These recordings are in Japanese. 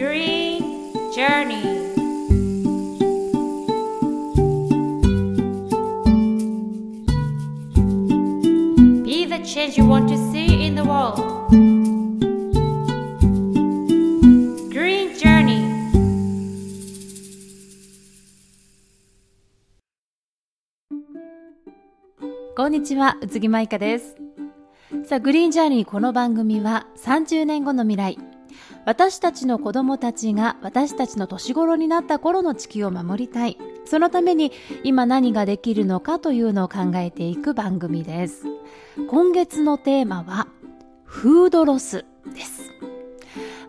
Green Journey こんにちは、宇津木舞香です。さあ、グリーンジャーニーこの番組は30年後の未来。私たちの子供たちが私たちの年頃になった頃の地球を守りたい。そのために今何ができるのかというのを考えていく番組です。今月のテーマは、フードロスです。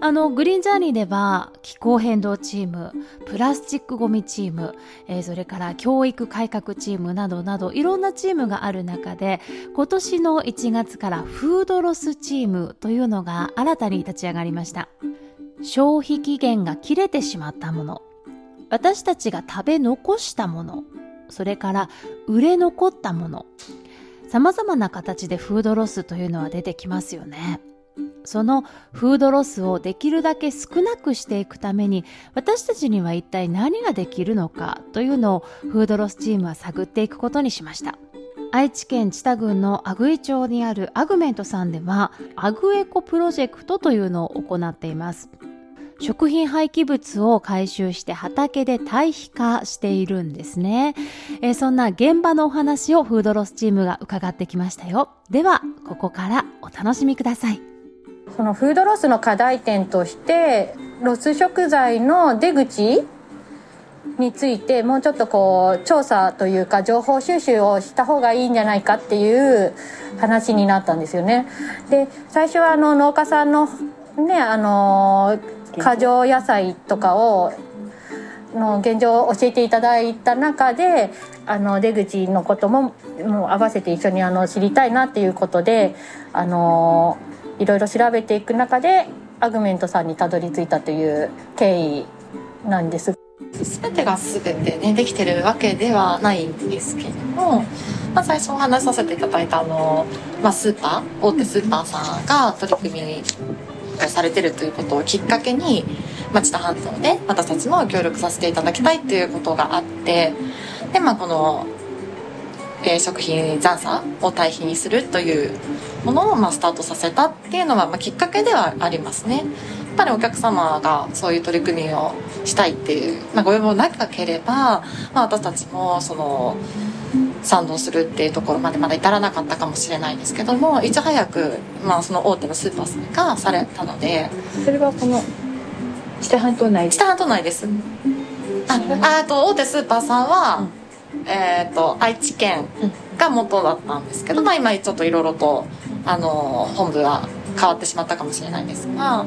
あの、グリーンジャーニーでは気候変動チーム、プラスチックごみチーム、えーそれから教育改革チームなどなどいろんなチームがある中で今年の1月からフードロスチームというのが新たに立ち上がりました。消費期限が切れてしまったもの、私たちが食べ残したもの、それから売れ残ったもの、様々な形でフードロスというのは出てきますよね。そのフードロスをできるだけ少なくしていくために私たちには一体何ができるのかというのをフードロスチームは探っていくことにしました。愛知県知多郡の阿久比町にあるアグメントさんではアグエコプロジェクトというのを行っています。食品廃棄物を回収して畑で堆肥化しているんですね。えそんな現場のお話をフードロスチームが伺ってきましたよ。では、ここからお楽しみください。そのフードロスの課題点としてロス食材の出口についてもうちょっとこう調査というか情報収集をした方がいいんじゃないかっていう話になったんですよね。で最初はあの農家さんのねあの過剰野菜とかをの現状を教えていただいた中であの出口のことももう合わせて一緒にあの知りたいなっていうことであのいろいろ調べていく中でアグメントさんにたどり着いたという経緯なんです。全てが全てねできてるわけではないんですけれども、まあ、最初お話しさせていただいたあの、まあ、スーパー大手スーパーさんが取り組みをされてるということをきっかけに、まあ、知多半島で私たちも協力させていただきたいっていうことがあってで、まあ、この、えー食品残差を堆肥にするというものを、まあ、スタートさせたっていうのは、まあ、きっかけではありますね。やっぱりお客様がそういう取り組みをしたいっていう、まあ、ご要望なければ、まあ、私たちもその賛同するっていうところまでまだ至らなかったかもしれないですけどもいち早く、まあ、その大手のスーパーさんがされたのでそれはこの知多半島内知多半島内です。ああと大手スーパーさんは、えっ、と愛知県が元だったんですけど、まあ、今ちょっといろいろとあの本部は変わってしまったかもしれないんですが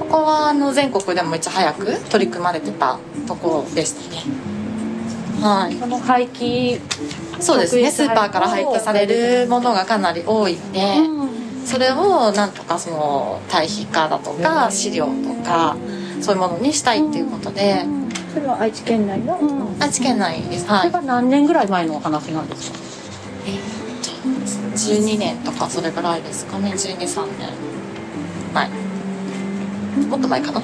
ここはあの全国でもいち早く取り組まれてたところでしたね。はい。この廃棄そうですね。スーパーから廃棄されるものがかなり多いんで、それをなんとかその堆肥化だとか飼料とかそういうものにしたいっていうことで。それは愛知県内の、愛知県内です。はい。それが何年ぐらい前のお話なんですか？12年とかそれぐらいですかね。123年。前。もっと前かな。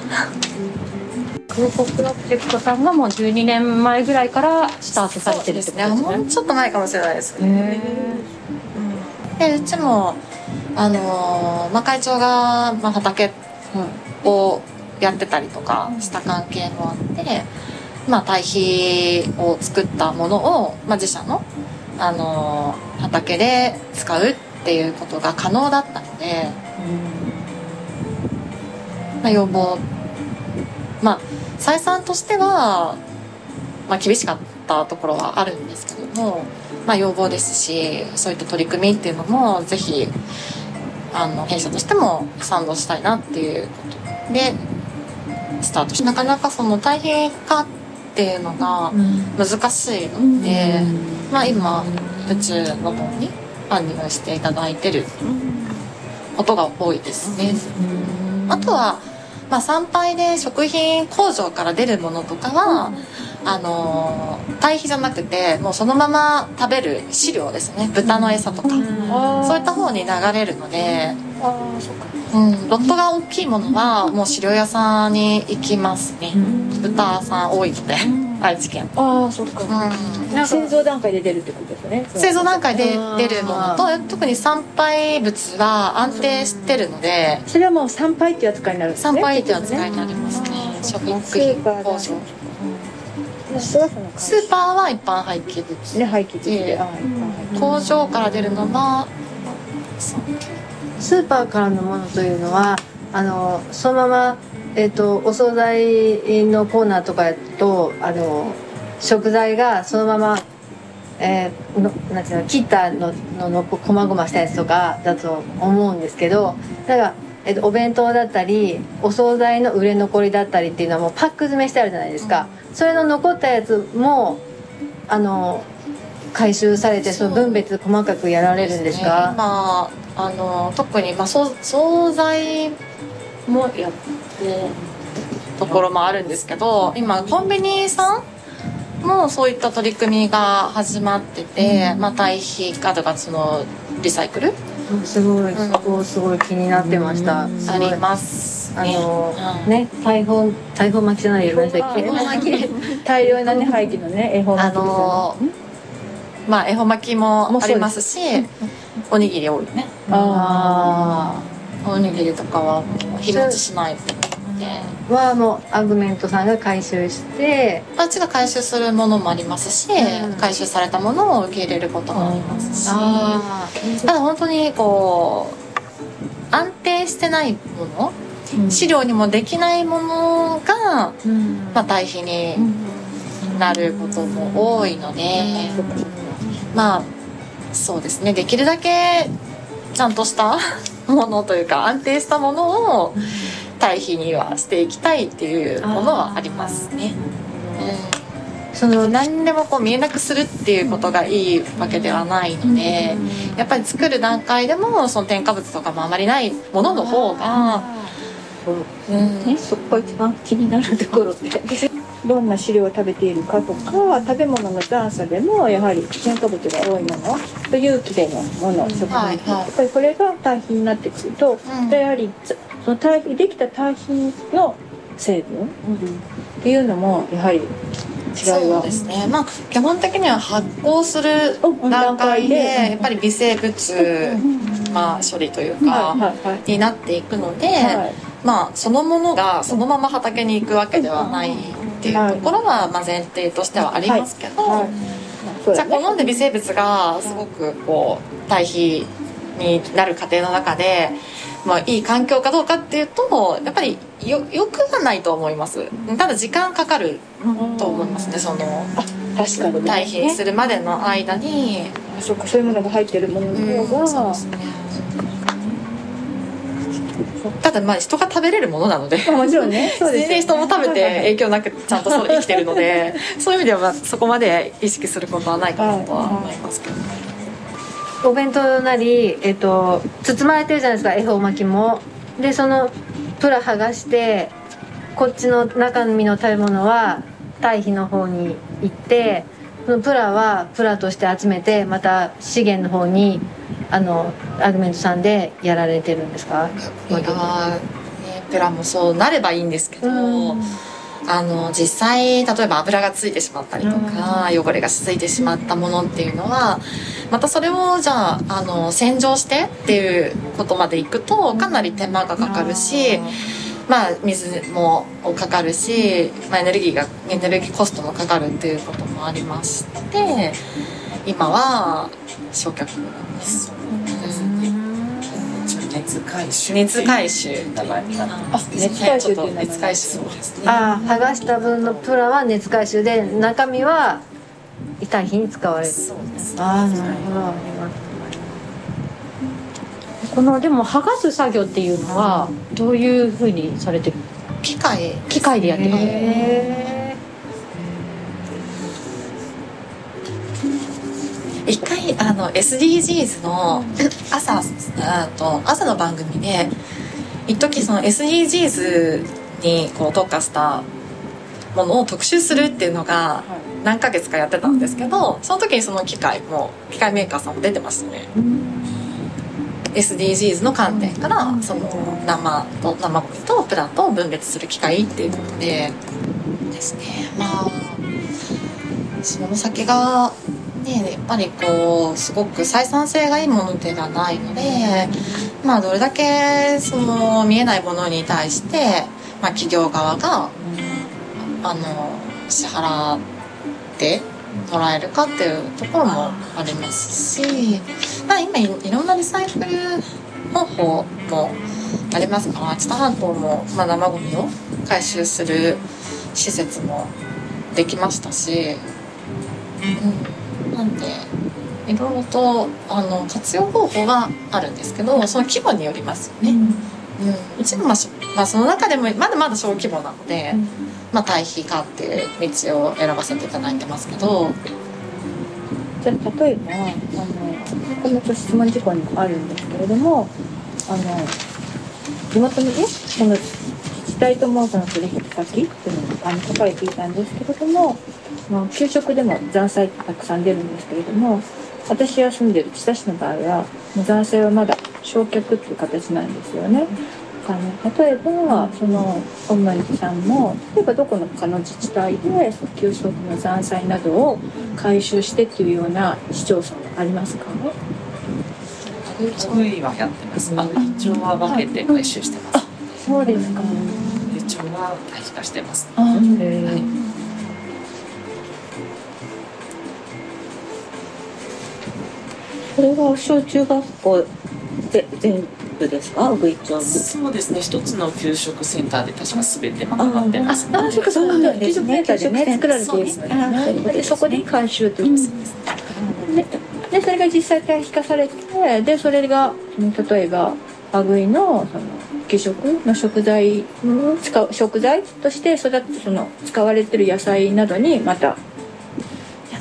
空港プロジェクトさんがもう12年前ぐらいからスタートされてるってことですね。もうちょっと前かもしれないですね。へでうちもあのーまあ、会長が、まあ、畑をやってたりとかした関係もあって、まあ、堆肥を作ったものを、まあ、自社の、あのー畑で使うっていうことが可能だったので、まあ、要望。まあ採算としては、まあ、厳しかったところはあるんですけども、まあ、要望ですしそういった取り組みっていうのもぜひあの弊社としても賛同したいなっていうことでスタートしなかなかその大変化っていうのが難しいので、まあ、今宇宙の方にファンディングしていただいてることが多いですね。あとは、まあ、参拝で食品工場から出るものとかは、あのー堆肥じゃなくてもうそのまま食べる飼料ですね。豚の餌とか、そういった方に流れるのでああそっかうん、ロットが大きいものはもう飼料屋さんに行きますね。豚さん多いので愛知県。ああそっか。うん。製造段階で出るってことですね。製造段階で出るものと特に参拝物は安定してるのでそれはもう参拝っていう扱いになるんですね参拝っていう扱いになりますね。食品スーパーだ工場スーパースーパーは一般廃棄物。ね廃棄物で、工場から出るのはスーパーからのものというのはあのそのまま、えっとお惣菜のコーナーとかやとあの食材がそのまま、えーのなんていうの切ったのののこまごましたやつとかだと思うんですけどだから、えっとお弁当だったりお惣菜の売れ残りだったりっていうのはもうパック詰めしてあるじゃないですか、それの残ったやつもあの回収されてその分別細かくやられるんですか、今あの特に、まあ、そう惣菜もやってるところもあるんですけど今コンビニさんもそういった取り組みが始まってて、まあ、堆肥あとかそのリサイクルすごい、そこすごい気になってました。ありますあね。のうん。ね、大砲、大砲巻きじゃないよ、何でしたっけ。大量なね廃棄のね恵方あ巻きですよのねまあ恵方巻きもありますしおにぎり多いねあおにぎりとかは日持ちしないのであ。はもうアグメントさんが回収して。あっちが回収するものもありますし、うん。回収されたものを受け入れることもありますし、あただ本当にこう安定してないもの、飼料にもできないものが、あ。うん。まあ、堆肥になることも多いので、まあそうですね。できるだけちゃんとした ものというか安定したものを堆肥にはしていきたいっていうものはありますね。うん。その何でもこう見えなくするっていうことがいいわけではないので、やっぱり作る段階でもその添加物とかもあまりないものの方が、うん。ね、そこが一番気になるところでどんな飼料を食べているかとか食べ物の段差でもやはり添加物が多いものと有機でのもの食品、はいはい。やっぱりこれが堆肥になってくると、うん。やはりつその堆肥できた堆肥の成分っていうのもやはり違いは。そうですね。まあ基本的には発酵する段階でやっぱり微生物、まあ、処理というか、になっていくので、はい。まあそのものがそのまま畑に行くわけではないっていうところは、まあ、前提としてはありますけど、じゃあ好んで微生物がすごくこう堆肥になる過程の中で、まあ、いい環境かどうかっていうとやっぱりよよくはないと思います。ただ時間かかると思いますねその確かにね。堆肥にするまでの間に、そうかそういうものが入ってるものの方が、そうですねただまあ人が食べれるものなのでまあもちろんね。そうです全然人も食べて影響なくちゃんとそう生きてるので そういう意味ではまあそこまで意識することはないかなとは思いますけど、お弁当なり、えっと、包まれてるじゃないですか。恵方巻きも。でそのプラ剥がしてこっちの中身の食べ物は堆肥の方に行ってそのプラはプラとして集めてまた資源の方にあのアグメントさんでやられてるんですか？ペラもそうなればいいんですけど、あの実際例えば油がついてしまったりとか、汚れがついてしまったものっていうのはまたそれをじゃああの洗浄してっていうことまでいくとかなり手間がかかるし、まあ水もかかるし、まあ、エネルギーがエネルギーコストもかかるっていうこともありまして今は焼却です。熱回収。熱回収あ熱回収熱回収ですね。ああ剥がした分のプラは熱回収で中身は堆肥に使われる。そうですああなるほど。このでも剥がす作業っていうのはどういうふうにされてる機械機械でやってるへあの SDGs の朝あと朝の番組で一時その SDGs にこう特化したものを特集するっていうのが何ヶ月かやってたんですけどその時にその機械も機械メーカーさんも出てましたね。SDGs の観点からその生と生ゴミとプラと分別する機会っていうことでですね。まあその先がねやっぱりこうすごく採算性がいいものではないのでまあどれだけその見えないものに対して、まあ、企業側があの支払ってもらえるかっていうところもありますし、ま、今いいろんなリサイクル方法もありますから知多半島も、まあ、生ゴミを回収する施設もできましたし、うん、なんでいろいろとあの活用方法はあるんですけどその規模によりますよね。うん、うちも、まあしまあ、その中でもまだまだ小規模なので、まあ、対比化っていう道を選ばせていただいてますけど。じゃあ例えばあのこの質問事項にもあるんですけれどもあの地元のねこの自治体ともその取引先っていうのがあの書かれていたんですけれども、まあ、給食でも残菜ってたくさん出るんですけれども私が住んでる千田市の場合は残菜はまだ焼却っていう形なんですよね。あの例えばそのオンマリさんも例えばどこのかの自治体で給食の残菜などを回収してっていうような市町村はありますか？トイはやってます。あ、一応は分けて回収してます。そうですか。一応は退避化してます。あ、はい。これは小中学校で全部ですか？部長部そうですね。一つの給食センターで確かすべてまとまってます。あ、そうかそうなんですね。給食センターでね作られているですね。でそこで回収というででそれが実際退避化されてでそれがうん例えばアグイのその給食の食材の使う食材として育ってその使われてる野菜などにまた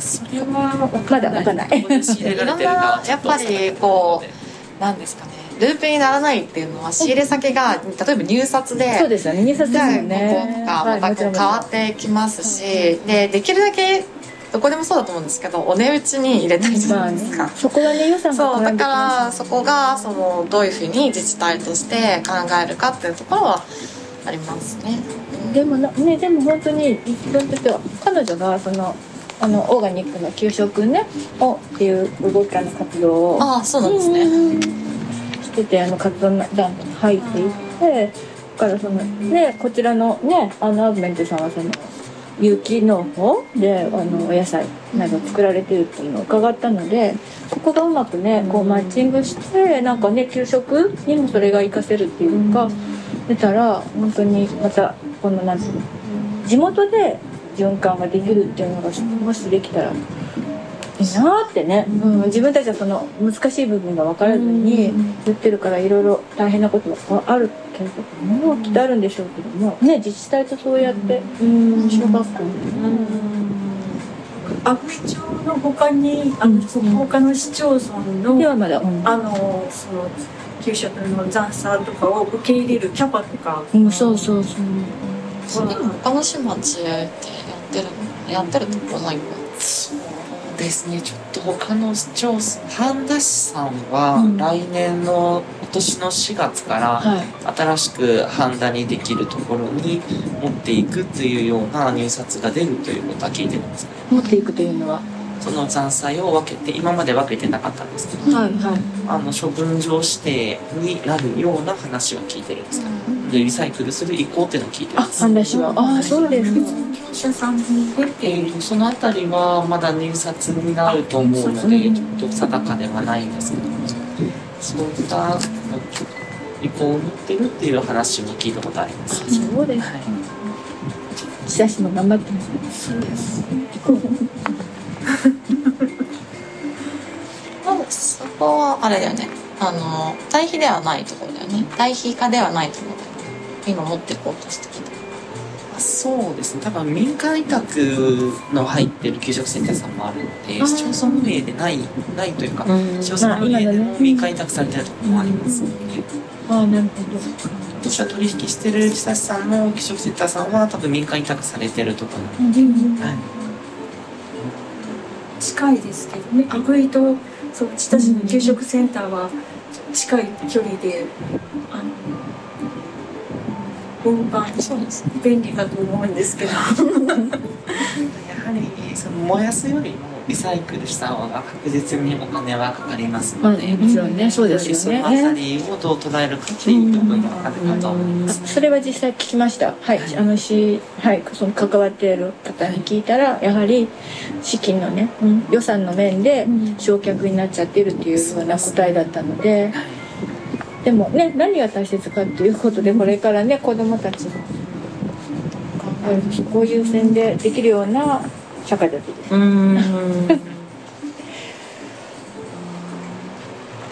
それはまだわかんない。どこで仕入れられてるかはちょっとやっぱりこなんですかね。ループにならないっていうのは仕入れ先が例えば入札でそうですよね。入札ですよね。こことかまたこう変わってきますし、でできるだけどこでもそうだと思うんですけどお値打ちに入れたいじゃないですか。そこはね予算がそうだからそこがそのどういうふうに自治体として考えるかっていうところはありますね。でもなねでも本当に自分としては彼女がそのあのオーガニックの給食ねをっていう動きあの活動をああそうなんですね。しててあの活動団体に入っていってだからそのねこちらのねあのアーグメントさんはその有機農法であのお野菜など作られてるっていうのを伺ったのでそこがうまくねこうマッチングしてなんかね給食にもそれが活かせるっていうか出たら本当にまたこのなんていうの地元で循環ができるっていうのがもしできたらいいなってね、うん、自分たちはその難しい部分が分からずに言ってるからいろいろ大変なことはあるけれどもきっとあるんでしょうけども。ね自治体とそうやって小学校阿久比町の他にあの、その他の市町村のではまだ、うんあのその給食の残差とかを受け入れるキャパとか、うん、そうそうそう。それ他の市町でやってるやってるとこないか。そうですね。ちょっと他の市町村、半田市さんは来年の今年の4月からはい新しく半田にできるところに持っていくというような入札が出るということは聞いてるんですね。持っていくというのは？その残菜を分けて、今まで分けてなかったんですけど、はいはいあの処分場指定になるような話は聞いてるんですね。でリサイクルする意向っていうのを聞いてるあんです。半田市はああそうですそのあたりはまだ入札になると思うので、ちょっと定かではないんですけども、そういった意向を持ってるっていう話も聞いたことあります。そうですはい千田市も頑張ってますそうですまあそこはあれだよね。あの対比ではないところだよね。対比化ではないところ。今持っていこうとしてきた。あそうですね、多分民間委託の入ってる給食センターさんもあるので、市町村運営でない、ないというか、市町村運営でも民間委託されてるところもありますので、ああなるほ私は取引してる自治さんの給食センターさんは多分民間委託されてるところなので、はい近いですけどね。阿久比とそう千田市の給食センターは近い距離であの運搬そうです。便利だと思うんですけど。やはりその燃やすよりもリサイクルした方が確実にお金はかかりますので、もちろんねそうですそのよねあたりをどう捉えるかっていう部分があるかと思います。それは実際聞きました。はい、あのしはいその関わっている方に聞いたらやはり資金のね、予算の面で焼却になっちゃってるっていうような答えだったので、でもね何が大切かっていうことでこれからね子どもたちの考えるそこを優先でできるような社会だといいです。ね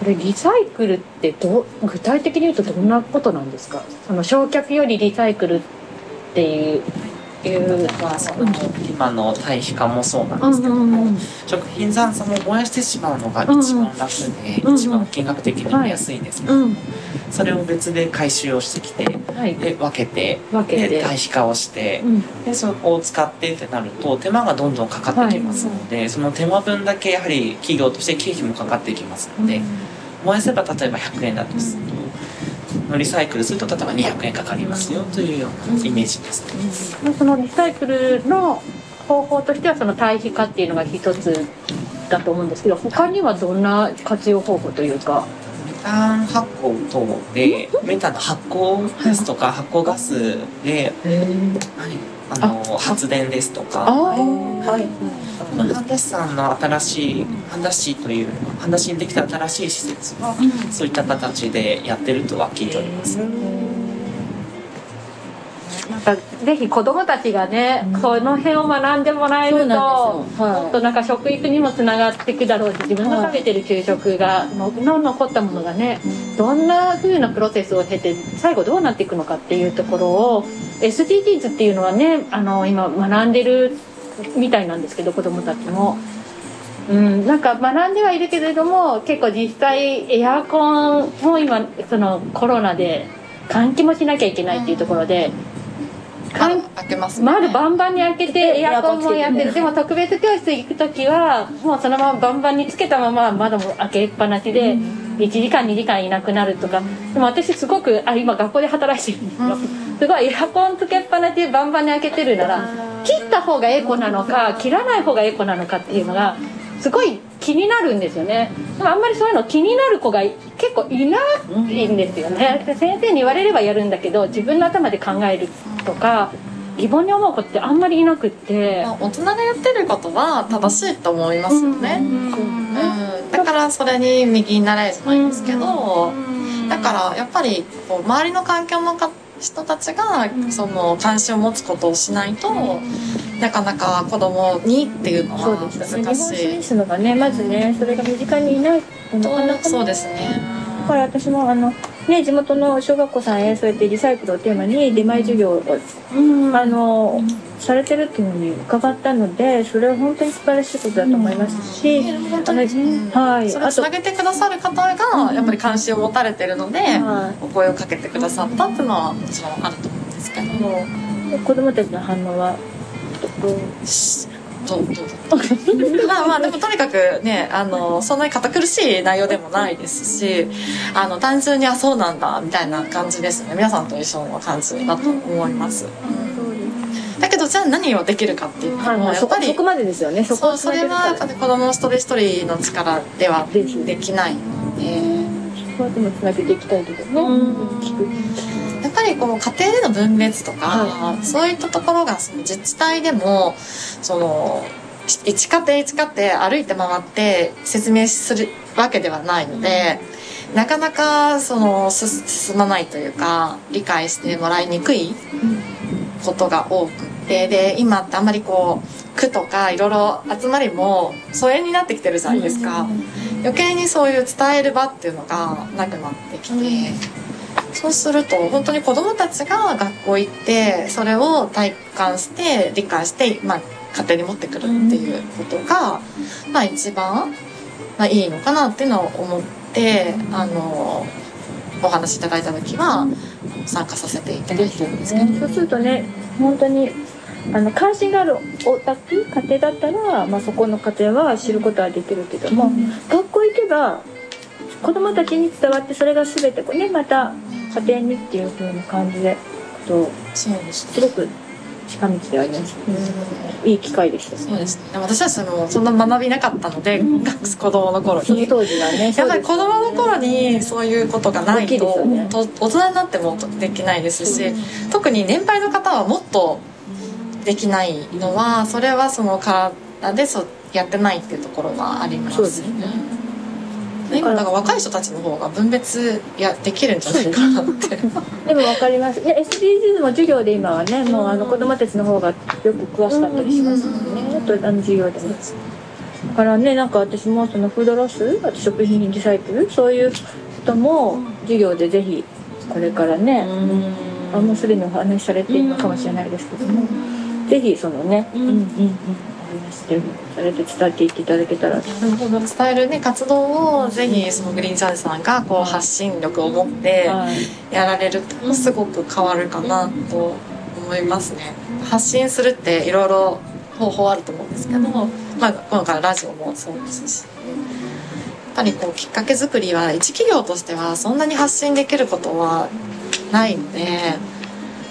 これリサイクルってどう具体的に言うとどんなことなんですか？その焼却よりリサイクルっていういう。まあその今の堆肥化もそうなんですけども、食品残渣も燃やしてしまうのが一番楽で、一番金額的にも安いんですけど、うんそれを別で回収をしてきてはい。で分けて堆肥化をして、うん。でそこを使ってってなると手間がどんどんかかってきますので、その手間分だけやはり企業として経費もかかってきますので、燃やせば例えば100円だとすると、リサイクルすると例えば200円かかりますよというようなイメージですね。そのリサイクルの方法としてはその堆肥化っていうのが一つだと思うんですけど他にはどんな活用方法というか？メタン発酵等でメタンの発酵ですとか発酵ガスではいあの発電ですとか。はい。ハンダシさんの新しいハンダシというハンダシにできた新しい施設はそういった形でやってるとは聞いております。なんかぜひ子どもたちがね、この辺を学んでもらえるとはい。もっとなんか食育にもつながっていくだろうし自分が食べてる給食がのの残ったものがね、どんな風なプロセスを経て最後どうなっていくのかっていうところを SDGs っていうのはねあの今学んでるみたいなんですけど子どもたちも。うん、なんか学んではいるけれども結構実際エアコンも今そのコロナで換気もしなきゃいけないっていうところで、窓開けますね。窓バンバンに開けてエアコンもやってるでも特別教室行く時はもうそのままバンバンにつけたまま窓も開けっぱなしで1時間2時間いなくなるとか。でも私すごくあ今学校で働いてるんですよ。すごいエアコンつけっぱなしでバンバンに開けてるなら切った方がエコなのか切らない方がエコなのかっていうのがすごい気になるんですよね。でもあんまりそういうの気になる子が結構いないんですよね。で先生に言われればやるんだけど自分の頭で考えるとか疑問に思う子ってあんまりいなくって。まあ大人がやってることは正しいと思いますよね、うんだからそれに右に習えじゃないですけど、だからやっぱりこう周りの環境のか人たちがその関心を持つことをしないと、なかなか子供にっていうのそうは難しい。スイスのがねまずねそれが身近にいないとなかな。かそうですね。だから私もあの、ね、地元の小学校さんへそうやってリサイクルをテーマに出前授業を、あのされてるっていうのに伺ったのでそれは本当に素晴らしいことだと思いますし、本当にあのはい。それをつなげてくださる方がやっぱり関心を持たれてるので、はお声をかけてくださったっていうのはもちろんあると思うんですけど。もい子供たちの反応は？どう。どうまあまあでもとにかくねあのそんなに堅苦しい内容でもないですしあの単純にあそうなんだみたいな感じですね。皆さんと一緒の感じだと思います、だけどじゃあ何をできるかっていうのはいはい、そもやっぱりこそこまでですよね。そこそれはやっぱり子供一人一人の力ではできないのでそこはでもつなげていきたいけどね、りこの家庭での分別とか、そういったところがその自治体でもその一家庭一家庭歩いて回って説明するわけではないので、なかなかそのす進まないというか理解してもらいにくいことが多くてで今ってあんまりこう区とかいろいろ集まりも疎遠になってきてるじゃないですか、余計にそういう伝える場っていうのがなくなってきて、そうすると本当に子どもたちが学校行ってそれを体感して理解して、まあ、家庭に持ってくるっていうことが、まあ、一番、まあ、いいのかなっていうのを思ってあのお話しいただいた時は参加させていただいたんですけど。ね、そうするとね本当にあの関心があるお宅家庭だったら、まあ、そこの家庭は知ることはできるけども、学校行けば子供たちに伝わってそれが全てこうねまた家庭にっていう風な感じでとそうですね。すごく近道であります、いい機会でした。そうですね。私たちもそんな学びなかったので、子供の頃に。その当時はねやっぱり子供の頃にそういうことがないとよね。と大人になってもできないですし特に年配の方はもっとできないのはそれはその体でそうやってないっていうところはありますそうですね今だから若い人たちの方が分別やできるんじゃないかなって。でも分かります。で SDGs も授業で今はねもうあの子供たちの方がよく詳しかったりしますもんね。あとあの授業でも。だからねなんか私もそのフードロスあと食品リサイクルそういうことも授業でぜひこれからねあもうすでにお話しされているのかもしれないですけども。ぜひそのね。うん。うんうんお話してされて伝えていっていただけたら。伝えるね活動をぜひそのグリーンジャージさんがこう発信力を持ってはい。やられるとすごく変わるかなと思いますね。発信するっていろいろ方法あると思うんですけど、まあ今回ラジオもそうですし。やっぱりこうきっかけ作りは一企業としてはそんなに発信できることはないので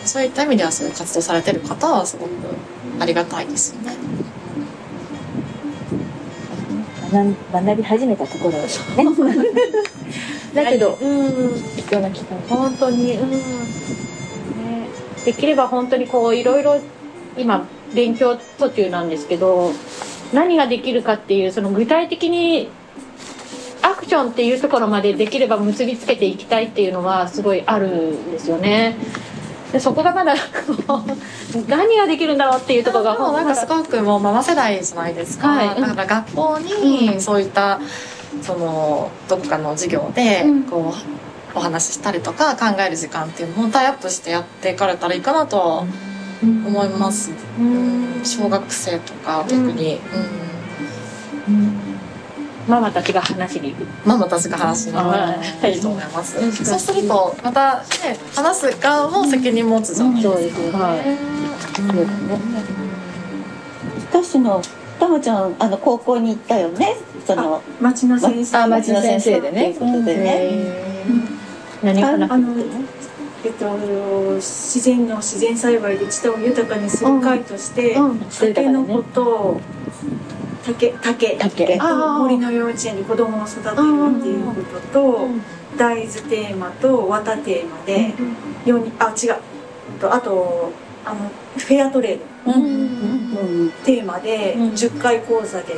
そういった意味ではそういう活動されてる方はすごくありがたいですよね。学ん学び始めたところですね。だけどうん。必要な機会本当にうん、ね、できれば本当にこういろいろ今勉強途中なんですけど何ができるかっていうその具体的にアクションっていうところまでできれば結びつけていきたいっていうのはすごいあるんですよね。でそこがまだ 何ができるんだろうっていうところがもうなんかすごくもうママ世代じゃないですか、はい。だから学校にそういったそのどっかの授業でこうお話ししたりとか考える時間っていうのをタイアップしてやっていかれたらいいかなとは思います、うん。小学生とか特に、うんママたちが話しに行く。ママたちが話すのがいいと思います、そうするとまたね話す側も責任持つじゃないですか、そうです。ねはい。そうですね。私のたまちゃんあの高校に行ったよね。その町の先生。あ町の先生でね。ということでね。何話あのえっと、自然の自然栽培で地を豊かにする会として、タケノコと竹竹。竹。えっと森の幼稚園で子供を育てるっていうことと、大豆テーマと綿テーマで、四人あ違う。えっとあとあのフェアトレード。テーマで10回講座で、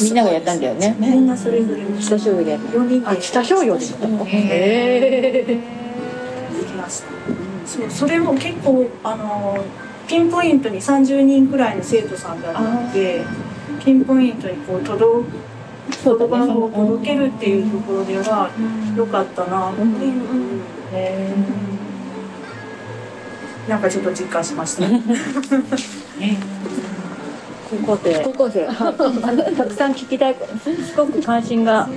みんながやったんだよね。みんなそれぞれ下醤油でやっ4人で下商用ですか。へえ。できました、そうそれも結構あのピンポイントに30人くらいの生徒さんだったのでピンポイントにこう届言葉を届けるっていうところでは良かったな。っていう、なんかちょっと実感しました、高校生。高校生。はい。たくさん聞きたい。すごく関心が。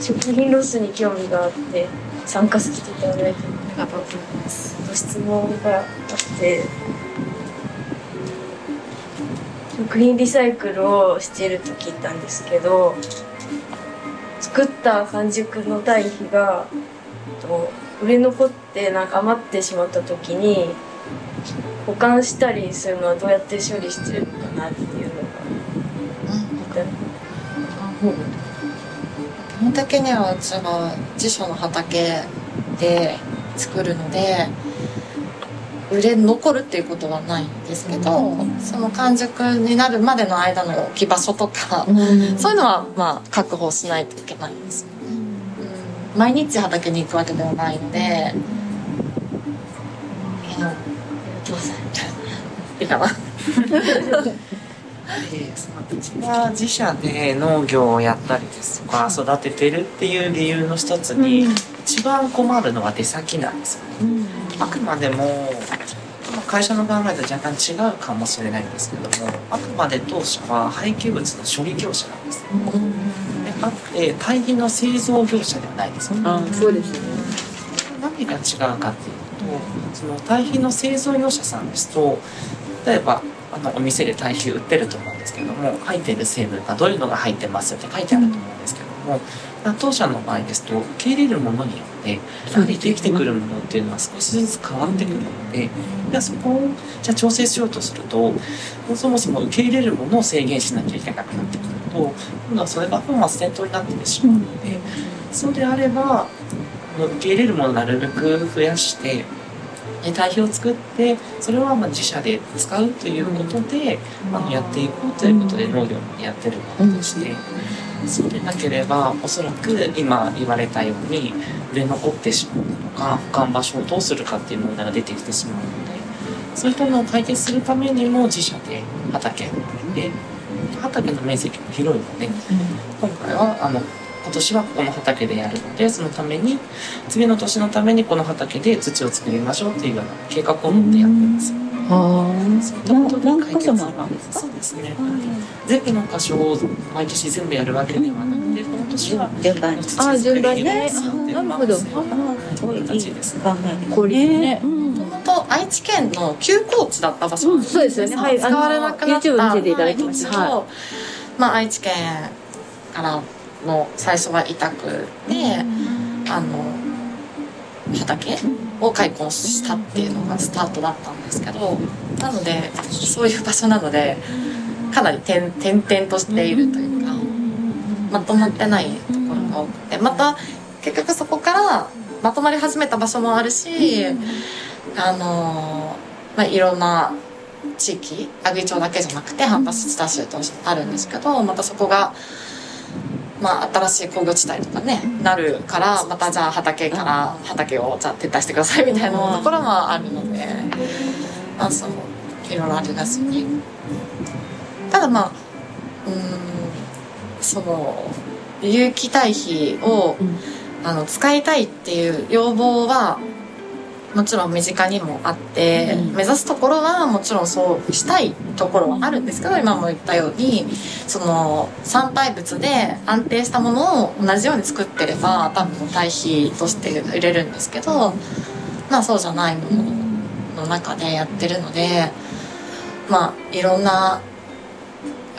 食品ロスに興味があって参加させていただいて。ありがとうございます。ご質問があって食品リサイクルをしてると聞いたんですけど作った半熟の堆肥が売れ残ってなんか余ってしまった時に保管したりするのはどうやって処理してるのかなっていうのが基本的にはう。ちは辞書の畑で作るので売れ残るっていうことはないんですけど、その完熟になるまでの間の置き場所とか、そういうのはまあ確保しないといけないんです。よね、うん。毎日畑に行くわけではないので、あのいいかな。でそのうちが自社で農業をやったりですとか育ててるっていう理由の一つに一番困るのは出先なんですよね。あくまでもまあ会社の考えと若干違うかもしれないんですけどもあくまで当社は廃棄物の処理業者なんですよ。であって堆肥の製造業者ではないですよね。あそうですね何が違うかっていうとその堆肥の製造業者さんですと例えばあのお店で堆肥売ってると思うんですけども入っている成分がどういうのが入ってますって書いてあると思うんですけどもまあ当社の場合ですと受け入れるものによってやはりできてくるものっていうのは少しずつ変わってくるのでじゃあそこをじゃあ調整しようとするとそもそも受け入れるものを制限しなきゃいけなくなってくると今度はそれが本末転倒になってしまうのでそうであれば受け入れるものをなるべく増やしてで堆肥を作ってそれはまあ自社で使うということで、あのやっていこうということで農業もやってるものとして、そうでなければおそらく今言われたように売れ残ってしまうとか保管場所をどうするかっていう問題が出てきてしまうのでそういったのを解決するためにも自社で畑を借りて畑の面積も広いので、今回はあの今年はこの畑でやるのでそのために次の年のためにこの畑で土を作りましょうっていうような計画を持ってやってます。そういったことで解決そうですね。全部の箇所を毎年全部やるわけではなくて、この年は順番。に土作り順番にねですよってあなるほど。そういう形ですね。考えて効率ねもともと愛知県の休耕地だった場所なんそうですよねはい使われなくなった YouTube 見せていただきましたはいまあ愛知県からの最初は委託で、あの畑を開墾したっていうのがスタートだったんですけど。なのでそういう場所なのでかなり点点々としているというかまとまってないところが多くてまた結局そこからまとまり始めた場所もあるしあのまあいろんな地域阿久井町だけじゃなくて半端スタ州とあるんですけどまたそこが。まあ、新しい工業地帯とかねなるからまたじゃあ畑から畑をじゃあ撤退してくださいみたいなところもあるのでまあそういろいろありますよね。ただまあうーんその有機堆肥を、あの使いたいっていう要望はもちろん身近にもあって、目指すところはもちろんそうしたいところはあるんですけど今も言ったようにその産廃物で安定したものを同じように作ってれば多分堆肥として売れるんですけどまあそうじゃないものの中でやってるのでまあいろんな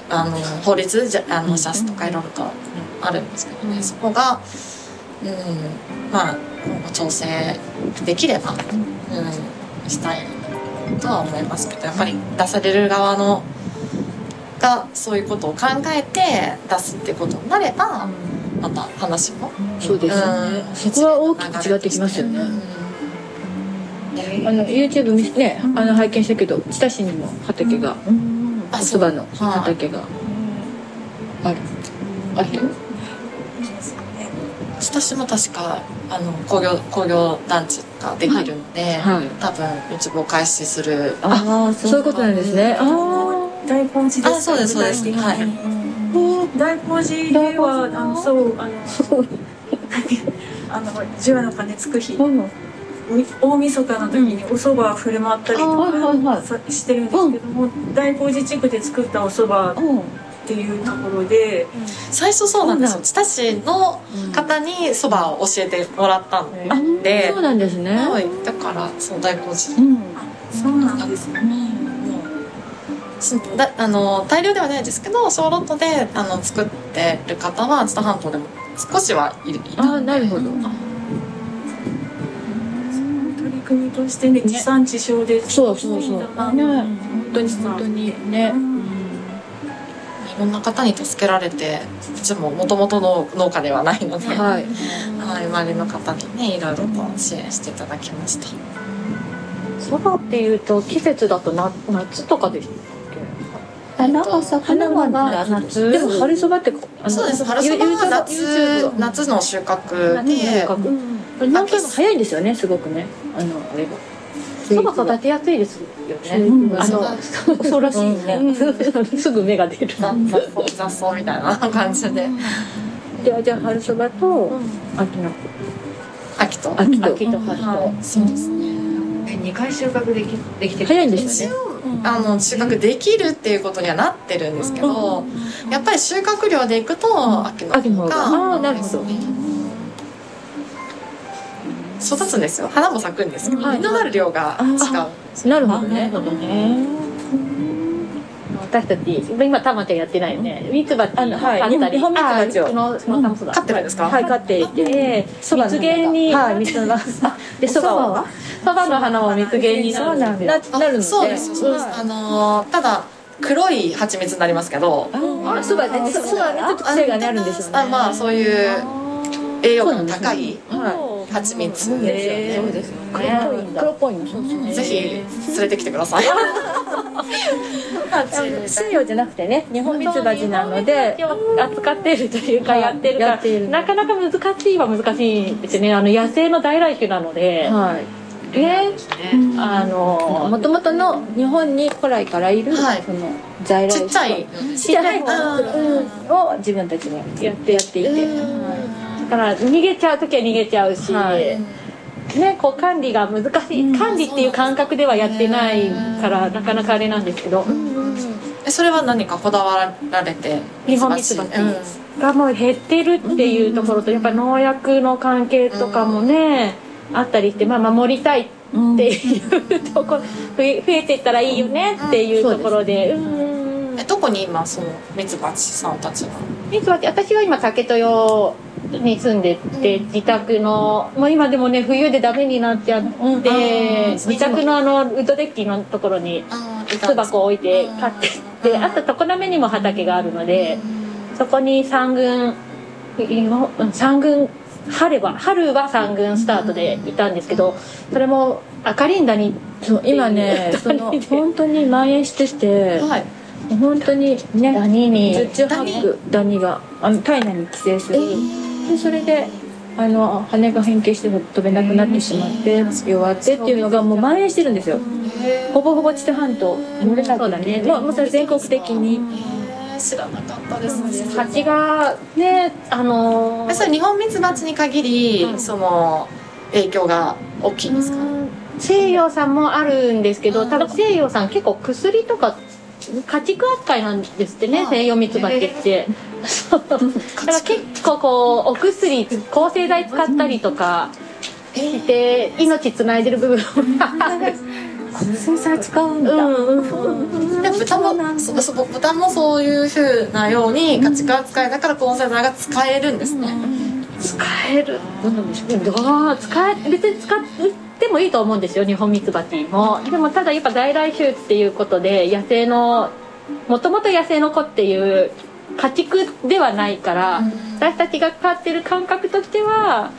あの法律じゃあのシャスとかいろいろとあるんですけどね。そこが、うん、まあ今後調整できれば、うん、したいとは思いますけどやっぱり出される側のがそういうことを考えて出すってことになればまた話も、そうですよね。うんそこは大きく違ってきますよね。あの YouTube ねあの拝見したけど知多市にも畑があそばのはい。畑がある。あ私も確かあの工業工業団地ができるので、はい多分うちも開始する。あそういうこと。なんですね。あ大工寺ですあそうですそうです。はい大工寺ではあのそうあのあの 十話の鐘つく日。あうん。大晦日の時にお蕎麦を振る舞ったりとはいはいはい。かさしてるんですけども大工寺地区で作ったお蕎麦うんっていうところで最初そうなんですよ。知多市の方にそばを教えてもらったので、そうなんですね。はい、だからそう大工寺うん。そうなんですね。すだあの大量ではないですけど小ロットであの作ってる方は知多半島でも少しはいるいたああなるほど。取り組みとしてね地産地消でそうそうそう。ね。あ本当に本当にねいろんな方に助けられてうちももともとの農家ではないので、はい。はい、周りの方にねいろいろと支援していただきました。そばっていうと季節だとな夏とかでしたっ花が咲くのはけ夏。でも春そばってそうです。春そばは夏夏の収穫夏の収で穫何回も早いんですよねすごくね。あのあれがそば育てやすいですよね、うん。あの恐ろしい。ね、すぐ芽が出る。雑草みたいな感じで。じゃあじゃあ春そばと秋の秋と。秋と。秋と春と、はい。そうですね。2回収穫できできてる早いんですよね。あの収穫できるっていうことにはなってるんですけど、やっぱり収穫量でいくと秋の秋の方が。があーなるほど育つんですよ。花も咲くんですけどはい。実のなる量が違うなるほどね。なるほどね。私たち今たまちゃんやってないよね。ミツバチあのはい。飼ったり日本ミツバチを。飼ってるんですか？はい飼っていてそばの蜜源にはい蜜がでそばを。そばの花も蜜源になる。んですよななるので。そうですそうです。あのーただ黒い蜂蜜になりますけど。あそばね。そばはね。ちょっと癖がねあるんですよね。あまあそういう栄養価の高いは蜂蜜いでそうですよね。黒っぽいの。そうそうぜひ連れてきてください。西洋じゃなくてね日本ミツバチなので扱っているというかはいやってる。からなかなか難しいは難しいですよね。あの野生の在来種なので、はい。ねあのもともとの日本に古来からいる、はい。その在来ちっちゃいちっちゃいを自分たちでやってやっていて、だから逃げちゃう時は逃げちゃうし、はい。ね、こう管理が難しい、管理っていう感覚ではやってないからなかなかあれなんですけど、えそれは何かこだわられて日本ミツバチうん。がもう減ってるっていうところとやっぱ農薬の関係とかもね、あったりして、まあ、守りたいっていうところ増え増えていったらいいよねっていうところで。うんえどこに今そのミツバチさんたちが？ミツバチ私は今竹豊に住んでて自宅のもう今でもね冬でダメになっちゃって、自宅のあのウッドデッキのところに巣箱を置いて飼っててあと常滑にも畑があるのでそこに3軍今うん3軍春は春は3軍スタートでいたんですけどそれも赤 リンダにそう今ねその本当に蔓延してて、はい本当にねダニに。十中八九ダニ？があの体内に寄生する、でそれであの羽が変形して飛べなくなってしまって弱ってっていうのがもう蔓延してるんですよ。ほぼほぼ知多半島。乗れなくなって、まあ、もうそれ全国的に。えー知らなかったです。ね蜂がねあのーえそれ日本ミツバチに限り、その影響が大きいんですか、西洋さんもあるんですけど多分西洋さん結構薬とか家畜扱いなんですってね西洋ミツバチってだから結構こうお薬抗生剤使ったりとかして命つないでる部分もある水彩使うんだ、うんうんで豚もそそ豚もそういうふうなように家畜扱いだから抗生剤が使えるんですね、使える。どう。使え別に使ってもいいと思うんですよ日本ミツバチも。でもただやっぱ在来種っていうことで野生のもともと野生の子っていう家畜ではないから、私たちが飼ってる感覚としては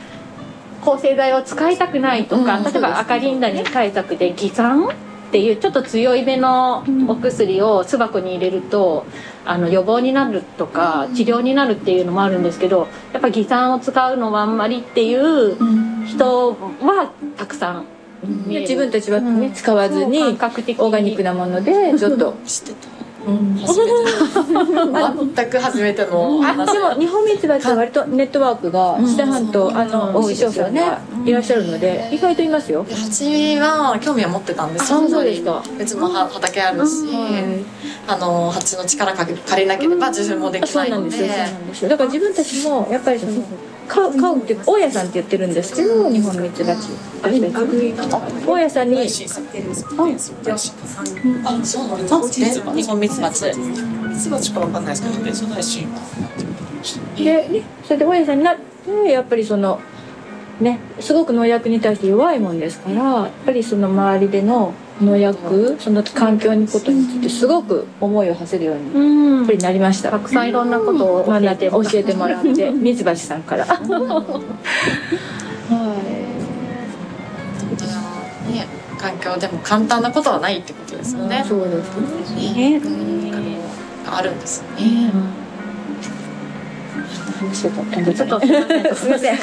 抗生剤を使いたくないとか、うん。例えば赤リンダに対策で偽酸っていうちょっと強いめのお薬を巣箱に入れるとあの予防になるとか治療になるっていうのもあるんですけどやっぱ偽酸を使うのはあんまりっていう人はたくさん自分たちはね、使わずにオーガニックなものでちょっと。知ってた全く初めてのあでも日本ミツバチは割とネットワークが知多半島あのお師匠さんがいらっしゃるので意外といますよ。蜂は興味は持ってたんですよ。あそうですか。うちもは畑あるし、あの蜂の力借り借りなければ受粉もできそないので。うなんですよ。そうなんですよ。だから自分たちもやっぱりその飼う飼うって大家さんって言ってるんですけど日本ミツバチ大家さんに。あそうなんです。ね日本ミツバチミツバチかわかんないですけど。で、ね、それで大家さんになってやっぱりそのねすごく農薬に対して弱いもんですからやっぱりその周りでの農薬その環境にことについてすごく思いを馳せるようにやっぱりなりました。たくさんいろんなことを教えて教えてもらってミツバチさんから。はい。ね環境でも簡単なことはないってことですよね。そうですね。があるんですよね、ちょっとすみません。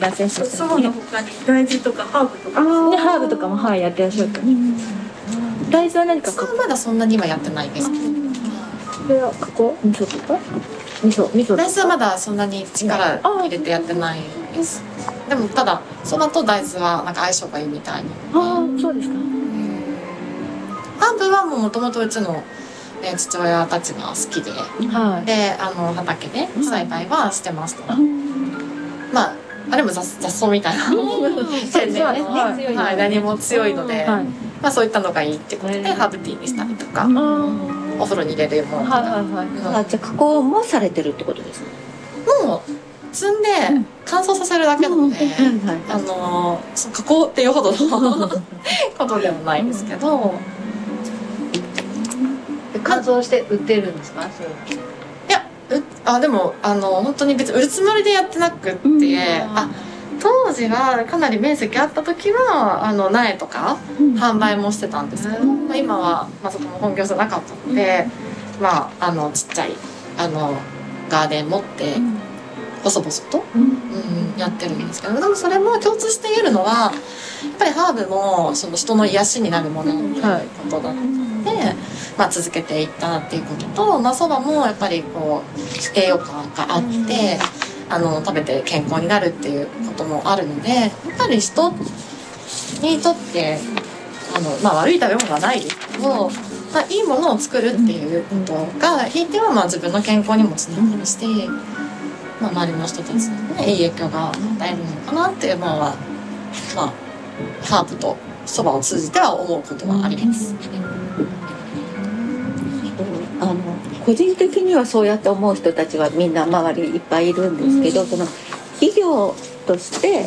脱線しましたそばの他に大豆とかハー。ブとかでハーブとかもはいやってらっしゃるから大豆は何かそまだそんなにはやってないです。けどこれはここ？味噌とか？味噌味噌大豆はまだそんなに力入れてやってないです。でもただそばと大豆はなんか相性がいいみたいに。ああそうですか。ハーブはもともとうちの、ね、父親たちが好きで。はい。であの畑で栽培はしてました、まああれも雑雑草みたいな。天然で、はい。はい、何も強いので、はい。まあ、そういったのがいいってことでハーブティーにしたりとか、あお風呂に入れるものとか、はいはいはい。あじゃあ加工もされてるってことですか？もう積んで乾燥させるだけなので、あの加工っていうほどの ことでもないんですけど、乾燥して売ってるんですか？いやうあでもあの本当に別に売るつもりでやってなくって、あ当時はかなり面積あった時はあの苗とか販売もしてたんですけど、まあ、今は、まあ、そこも本業じゃなかったので、まああのちっちゃいあのガーデン持って細々と、うん。やってるんですけどでもそれも共通して言えるのはやっぱりハーブもその人の癒しになるものってことだったまあ、続けていったっていうこととまあそばもやっぱりこう栄養価があって。あの食べて健康になるっていうこともあるのでやっぱり人にとってあの、まあ、悪い食べ物はないですけど、まあ、いいものを作るっていうことがひいてはまあ自分の健康にもつながるし、まあ、周りの人たちにねいい影響が与えるのかなっていうのは、まあ、ハーブとそばを通じては思うことはあります。あの個人的にはそうやって思う人たちはみんな周りいっぱいいるんですけど、その企業として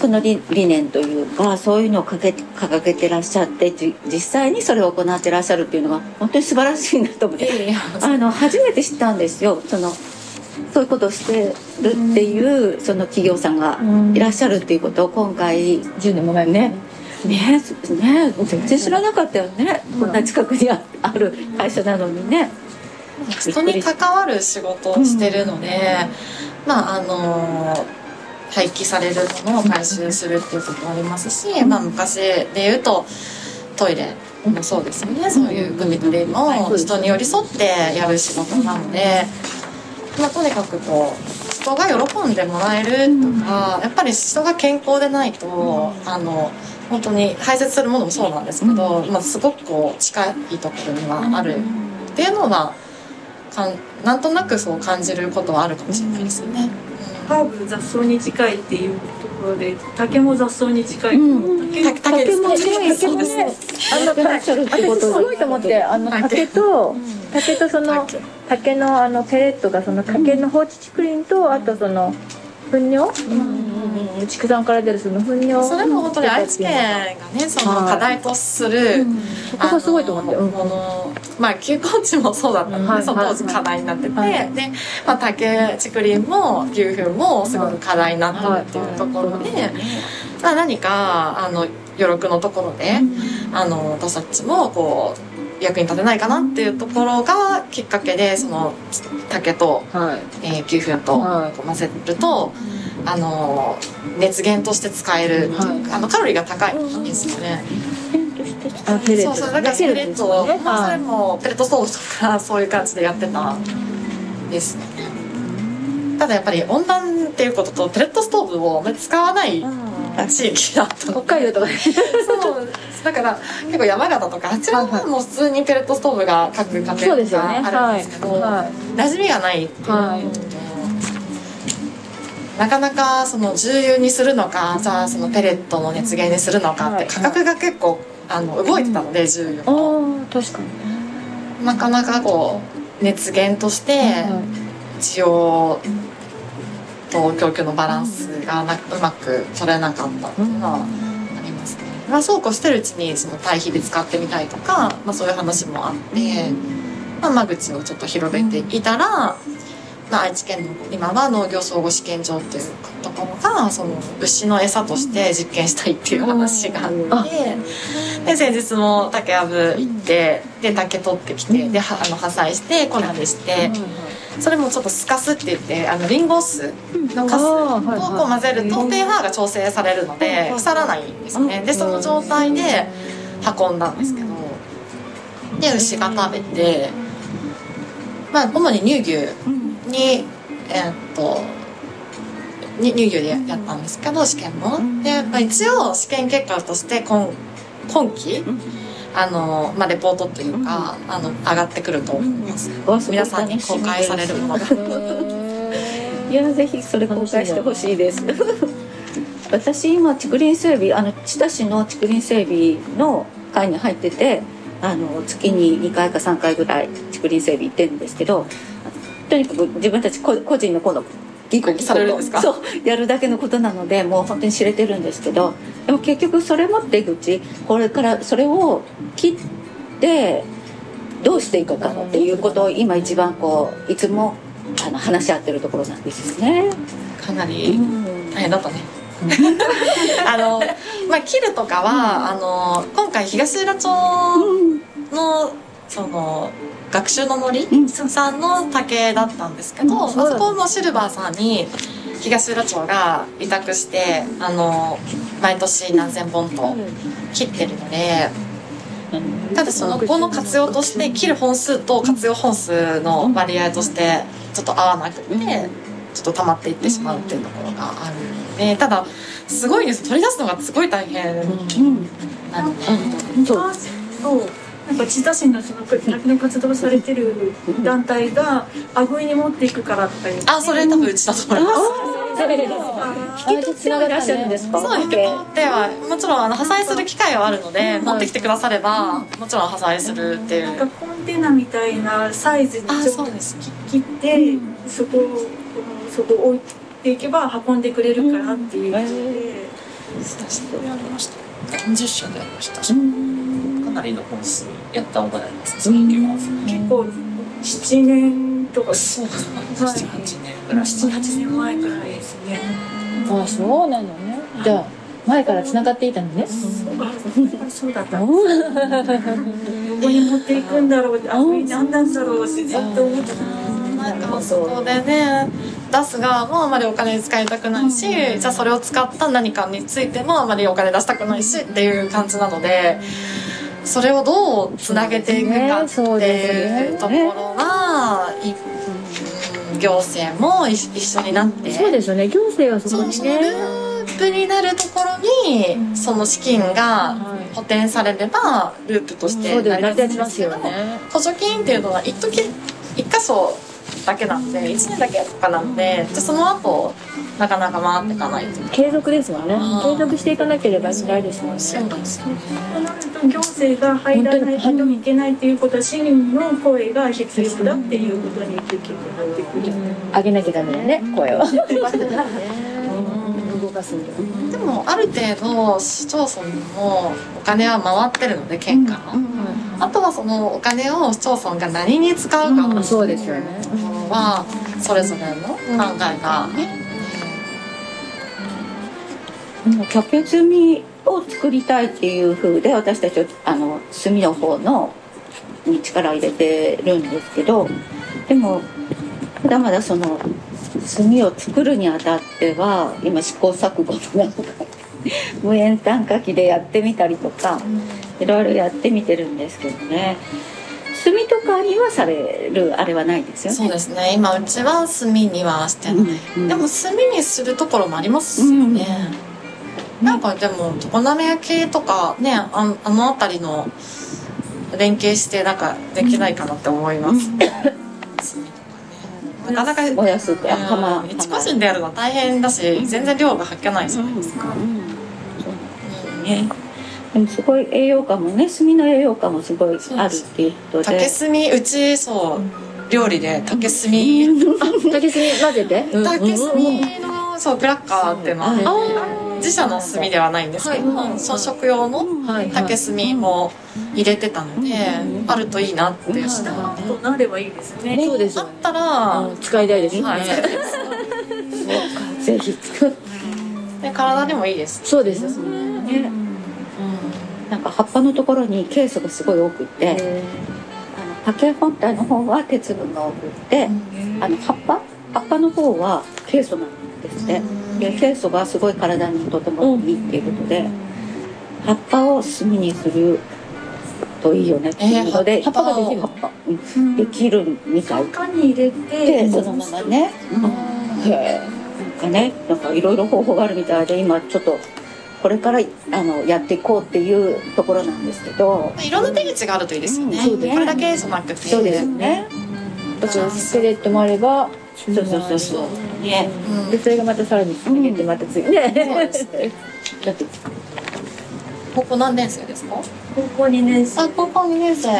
その理理念というかそういうのをかけ掲げてらっしゃってじ実際にそれを行ってらっしゃるっていうのが本当に素晴らしいなと思って。あの初めて知ったんですよ。そのそういうことをしてるっていうその企業さんがいらっしゃるっていうことを今回10年も前ねねね全然知らなかったよね、こんな近くにあある会社なのにね。人に関わる仕事をしてるので、まああの廃棄されるものを回収するっていうこともありますし、まあ、昔で言うとトイレもそうですよね。そういう組み取りも人に寄り添ってやる仕事なので、まあ、とにかくこう人が喜んでもらえるとかやっぱり人が健康でないとあの本当に排泄するものもそうなんですけど、まあ、すごくこう近いところにはある。っていうのはかんなんとなくそう感じることはあるかもしれないですよね。ハーブ雑草に近いっていうところで竹も雑草に近い、竹竹もね竹もねあのた私す。ごいと思ってあの竹。と竹とその竹のあのペレットがその竹の放置竹林とあとその糞尿？畜産から出るその糞尿それも本当に愛知県がねその課題とする、そこがすごいと思って、うん。このまあ休耕地もそうだったので、その当時課題になってて、で、まあ、竹竹林も牛糞もすごく課題になってるっていうところで、まあ、何かあの余力のところで、あの私たちもこう役に立てないかなっていうところがきっかけでその竹と、えー牛糞と混ぜると、あの熱源として使える、あのカロリーが高いんですよね。あペレットそうそうだからペレットを、まあ、それもペレットストーブとかそういう感じでやってたんですね。ただやっぱり温暖っていうこととペレットストーブをあまり使わない地域だった北海道とかそうだから結構山形とかあちらはもう普通にペレットストーブが各家庭そうですよね。にあるんですけど、はい。はい。馴染みがないっていうのと、なかなかその重油にするのかじゃあそのペレットの熱源にするのかって価格が結構あの動いてたので重油も。確かになかなかこう熱源として需要と供給のバランスがなうまく取れなかったっていうのはまあ、そうこうしてるうちにその堆肥で使ってみたいとか、まあ、そういう話もあって、まあ、間口をちょっと広げていたら、まあ、愛知県の今は農業総合試験場っていうところがその牛の餌として実験したいっていう話があって。で先日も竹やぶ行ってで竹取ってきてではあの破砕して粉にしてそれもちょっとスカスって言ってあのリンゴ酢のカスをこう混ぜると pH が調整されるので腐らないんですね。でその状態で運んだんですけどで牛が食べてまあ主に乳牛にえーっとに乳牛でやったんですけど試験も。で、まあ、一応試験結果として今今期あの、まあ、レポートというか、あの上がってくると思います、皆さんに公開されるものが。いやぜひそれ公開してほしいです。私今竹林整備あの知多市の竹林整備の会に入っててあの月に2回か3回ぐらい竹林整備行ってるんですけどとにかく自分たち個個人のこのギコギコされるんですか？そうやるだけのことなのでもう本当に知れてるんですけどでも結局それも出口これからそれを切ってどうしていくかっていうことを今一番こういつもあの話し合ってるところなんですよね。かなり大変だったね。あのまあ切るとかは、あの今回東浦町のその学習の森さんの竹だったんですけど、あそこもシルバーさんに東浦町が委託してあの毎年何千本と切ってるので。ただそのこの活用として切る本数と活用本数の割合としてちょっと合わなくてちょっと溜まっていってしまうっていうところがあるのでただすごいんです。取り出すのがすごい大変なので、そう。そうなんか千田市のその竹の活動されてる団体があぐいに持っていくからとか言ってあそれ多分うちだと思います。引き取ってはいらっしゃるんですか？そう引き取ってはもちろんあの破砕する機会はあるので持ってきてくださればもちろん破壊するっていう。なんかコンテナみたいなサイズにあちょっとそうです。切って、そこをこのそこを置いていけば運んでくれるからっていうことで、やりました。何十社でやりました。かなりの本数やった覚えありますその時は結構7年とか。そうですねはい。78年ぐらい78年前くらいですね。ああそうなのね。じゃあ前から繋がっていたのね。あそうだった。どこに持っていくんだろうあ、これ何なんだろうってずっと思ってた。なんかそこでね。出す側もあまりお金使いたくないし、じゃあそれを使った何かについてもあまりお金出したくないしっていう感じなのでそれをどうつなげていくかっていうところは、いうん行政も一一緒になって。そうですよね。行政はそこにそうそのルねープになるところにその資金が補填されればループとして成り立ちますけどね。補助金っていうのは一時一箇所だけなんで1年だけとかなんででその後なかなか回っていかないと。継続ですもんね。うん。継続していかなければいけないですもんね。そうなんですとなると行政が入らないといけないっていうことは市民の声が必要だっていうことに結局なってくる。上げなきゃダメだね声を 動かすにはでもある程度市町村にもお金は回ってるので県から、あとはそのお金を市町村が何に使うかうそうですよね。はそれぞれの考えが、もう竹炭を作りたいっていう風で私たちはあの炭の方のに力を入れてるんですけどでもまだまだその炭を作るにあたっては今試行錯誤のなんか無塩炭化機でやってみたりとかいろいろやってみてるんですけどね。炭とかにはされるあれはないですよね。そうですね。今うちは炭にはしてない、うんでも炭にするところもありますよね、なんかでも常滑焼系とかねああの辺りの連携してなんかできないかなって思います、炭とかねなかなか燃やすってあ釜うん一個人でやるの大変だし全然量がはけないじゃないですか、ね。でもすごい栄養価もね炭の栄養価もすごいあるっていうことで。竹炭うちそう料理で竹炭。竹炭混ぜて？竹炭のそうクラッカーっていうのは自社の炭ではないんですけど、その食用のはい。竹炭も入れてたので、あるといいなっていうとなればいいですね。そうですよあったら、使いたいですね。はい。ぜひ。作っで体にもいいです。そうです。てなんか葉っぱのところにケースがすごい多くって、あの竹本体の方は鉄分が多くって、あの葉っぱ？葉っぱの方はケイ素なんですって、でケイ素がすごい体にとてもいいっていうことで、葉っぱを炭にするといいよねっていうので、えー葉っぱができる葉っぱ、うん。できるみたい。中に入れてでそのままね、うん、へなんかねなんかいろいろ方法があるみたいで今ちょっとこれからあのやっていこうっていうところなんですけど。いろんな手口があるといいですよね、うんそうですね。これだけじゃなくてそうですね。だからスケレットもあればそうそうそうそう。ね。うん。でそれがまたさらにつなげてまた次。ね。ねだって高校何年生ですか？高校2年生。あ高校2年生。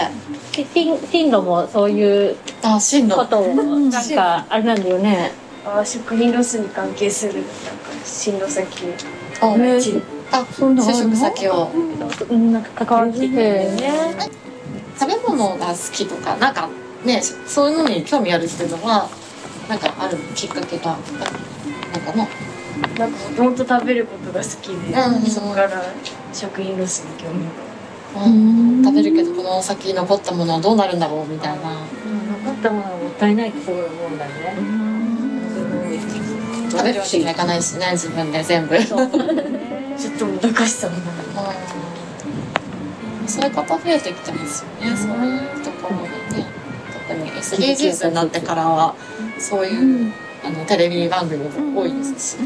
進進路もそういうあ進路。ことをなんかあれなんだよね。あ食品ロスに関係するなんか進路先。あうちあ就職先を。うんなんか関わっててね。食べ物が好きとかなんかねそういうのに興味あるっていうのはなんかあるきっかけがなんかななんかもともと食べることが好きで、うん。そこから食品ロスに興味が。うん。食べるけどこの先残ったものはどうなるんだろうみたいな。残ったものがもったいないってすごい思うんだよね食べるわけにはいかないしね自分で全部。ちょっともどかしさもなうん。そういう方増えてきてますよね、そういうところでね。特に SDGs になってからはそういう、あのテレビ番組も多いですし、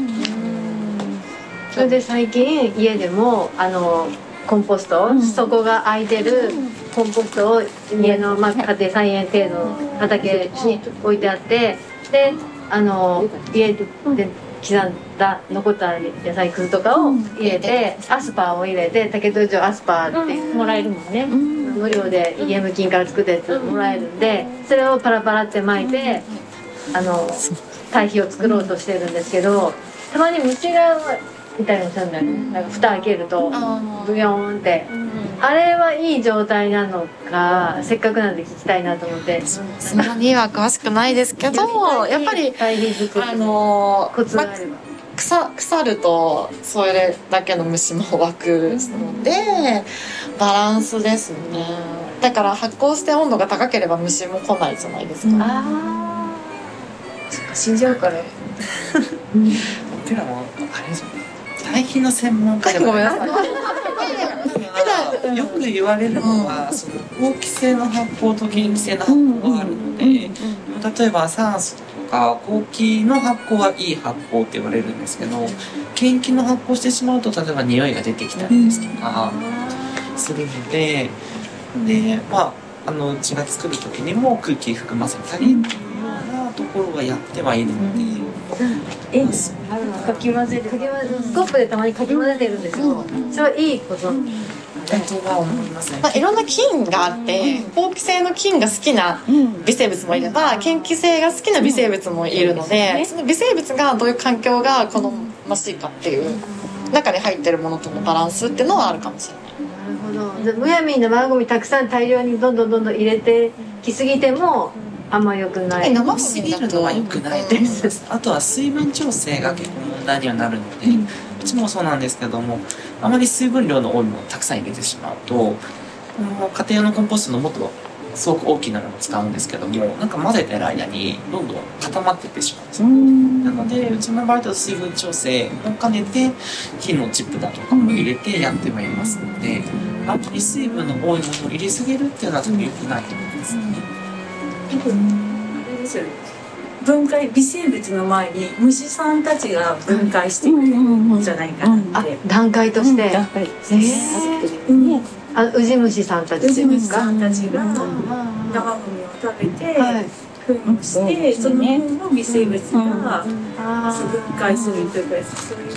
それで最近家でもあのコンポスト、そこが空いてるコンポストを家の、まあ、家庭菜園程度の畑に置いてあってであの家で刻んだ残った野菜くずとかを入れて、アスパーを入れて竹戸城アスパーってもらえるもんね。無料で家務金から作ったやつもらえるんでそれをパラパラって巻いてあの堆肥を作ろうとしてるんですけどたまに虫がいたりもするんだよね。なんか蓋開けるとブヨーンって。あれはいい状態なのかせっかくなんで聞きたいなと思って。そんなには詳しくないですけどやっぱりありのコツがあれば腐腐るとそれだけの虫も湧くのでバランスですね。だから発酵して温度が高ければ虫も来ないじゃないですか、あ死んじゃうから。僕らもあれですよね。堆肥の専門家でごめんなさよ。く言われるのは、その好気性の発酵と嫌気性の発酵があるので、例えば酸素とか好気の発酵はいい発酵って言われるんですけど嫌気の発酵してしまうと例えば匂いが出てきたりですとかするので、でまああのうちが作る時にも空気含ませたりところはやってはいるので。えかき混ぜる。かき混ぜスコップでたまにかき混ぜてるんですよ。それはいいこと。まあ、いろん。な菌があって好気性の菌が好きな微生物もいれば嫌気性が好きな微生物もいるのでその微生物がどういう環境が好ましいかっていう中に入ってるものとのバランスっていうのはあるかもしれない。なるほどでむやみに生ゴミたくさん。大量にどん。どん。どん。どん。入れてきすぎてもあんま良くない生ゴ過ぎるのは良くないと思います。あとは水分調整が結構問題にはなるので、うちもそうなんですけども、あまり水分量の多いものをたくさん入れてしまうと、この家庭用のコンポストのもっとすごく大きなのを使うんですけども、なんか混ぜてる間にどんどん固まっていってしまうんで。なので、うちの場合だと水分調整も兼ねて、火のチップだとかも入れてやってはいますので、あまり水分の多いものを入れすぎるっていうのは多分良くないと思います。あれですよね。分解微生物の前に虫さんたちが分解してくれるんじゃないかなあって、段階として、やっぱりえー。あウジ虫さんたちウジですか？虫さんたちが生ゴミを食べて、はい。糞をして、その糞を微生物があ分解するというかそういう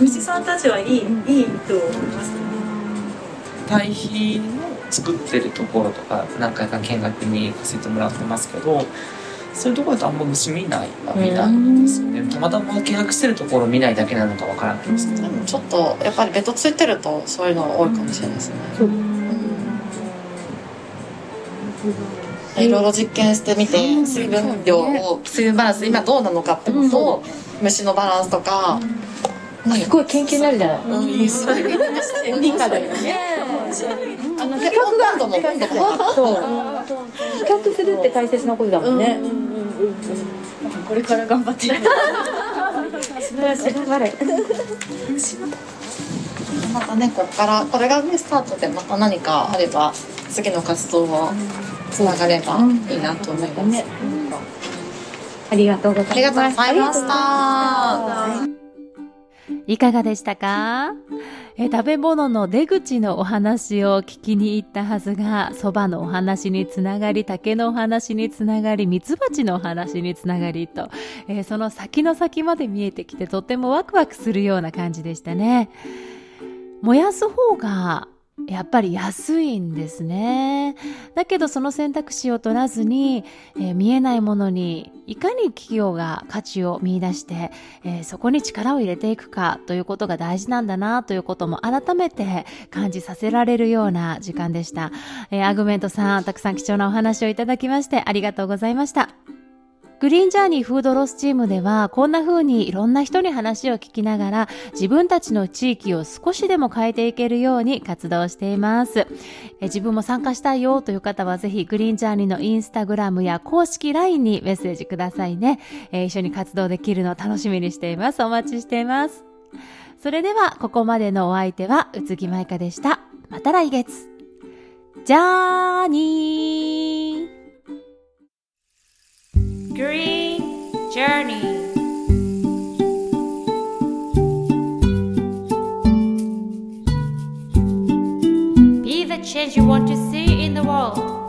虫さんたちはいいいいと思いますね。堆肥の作ってるところとか何回か見学に行かせてもらってますけどそういうところだとあんま虫見ないは見ないんですよね。たまたま見学してるところを見ないだけなのかわからないんですけどでもちょっとやっぱりベトついてるとそういうの多いかもしれないですね。いろいろ実験してみて水分量を水分バランス今どうなのかってことと虫のバランスとかすごい研究になるじゃない。うん。いいすごい理科だよねあの比較するって大切なことだもん。ねこれから頑張っていくまたねこっからこれがねスタートでまた何かあれば次の活動をつながればいいなと思います、ありがとうございますありがとうございましたいかがでしたか？え食べ物の出口のお話を聞きに行ったはずが、蕎麦のお話につながり、竹のお話につながり、蜜蜂のお話につながりと、えーその先の先まで見えてきてとってもワクワクするような感じでしたね。燃やす方がやっぱり安いんですね。だけどその選択肢を取らずに、えー見えないものにいかに企業が価値を見出して、えーそこに力を入れていくかということが大事なんだなということも改めて感じさせられるような時間でした。えーアグメントさん、たくさん貴重なお話をいただきましてありがとうございました。グリーンジャーニーフードロスチームではこんな風にいろんな人に話を聞きながら自分たちの地域を少しでも変えていけるように活動しています。え自分も参加したいよという方はぜひグリーンジャーニーのインスタグラムや公式 LINE にメッセージくださいね。え一緒に活動できるのを楽しみにしています。お待ちしています。それではここまでのお相手は宇津木舞香でした。また来月。じゃーにー Green Journey. Be the change you want to see in the world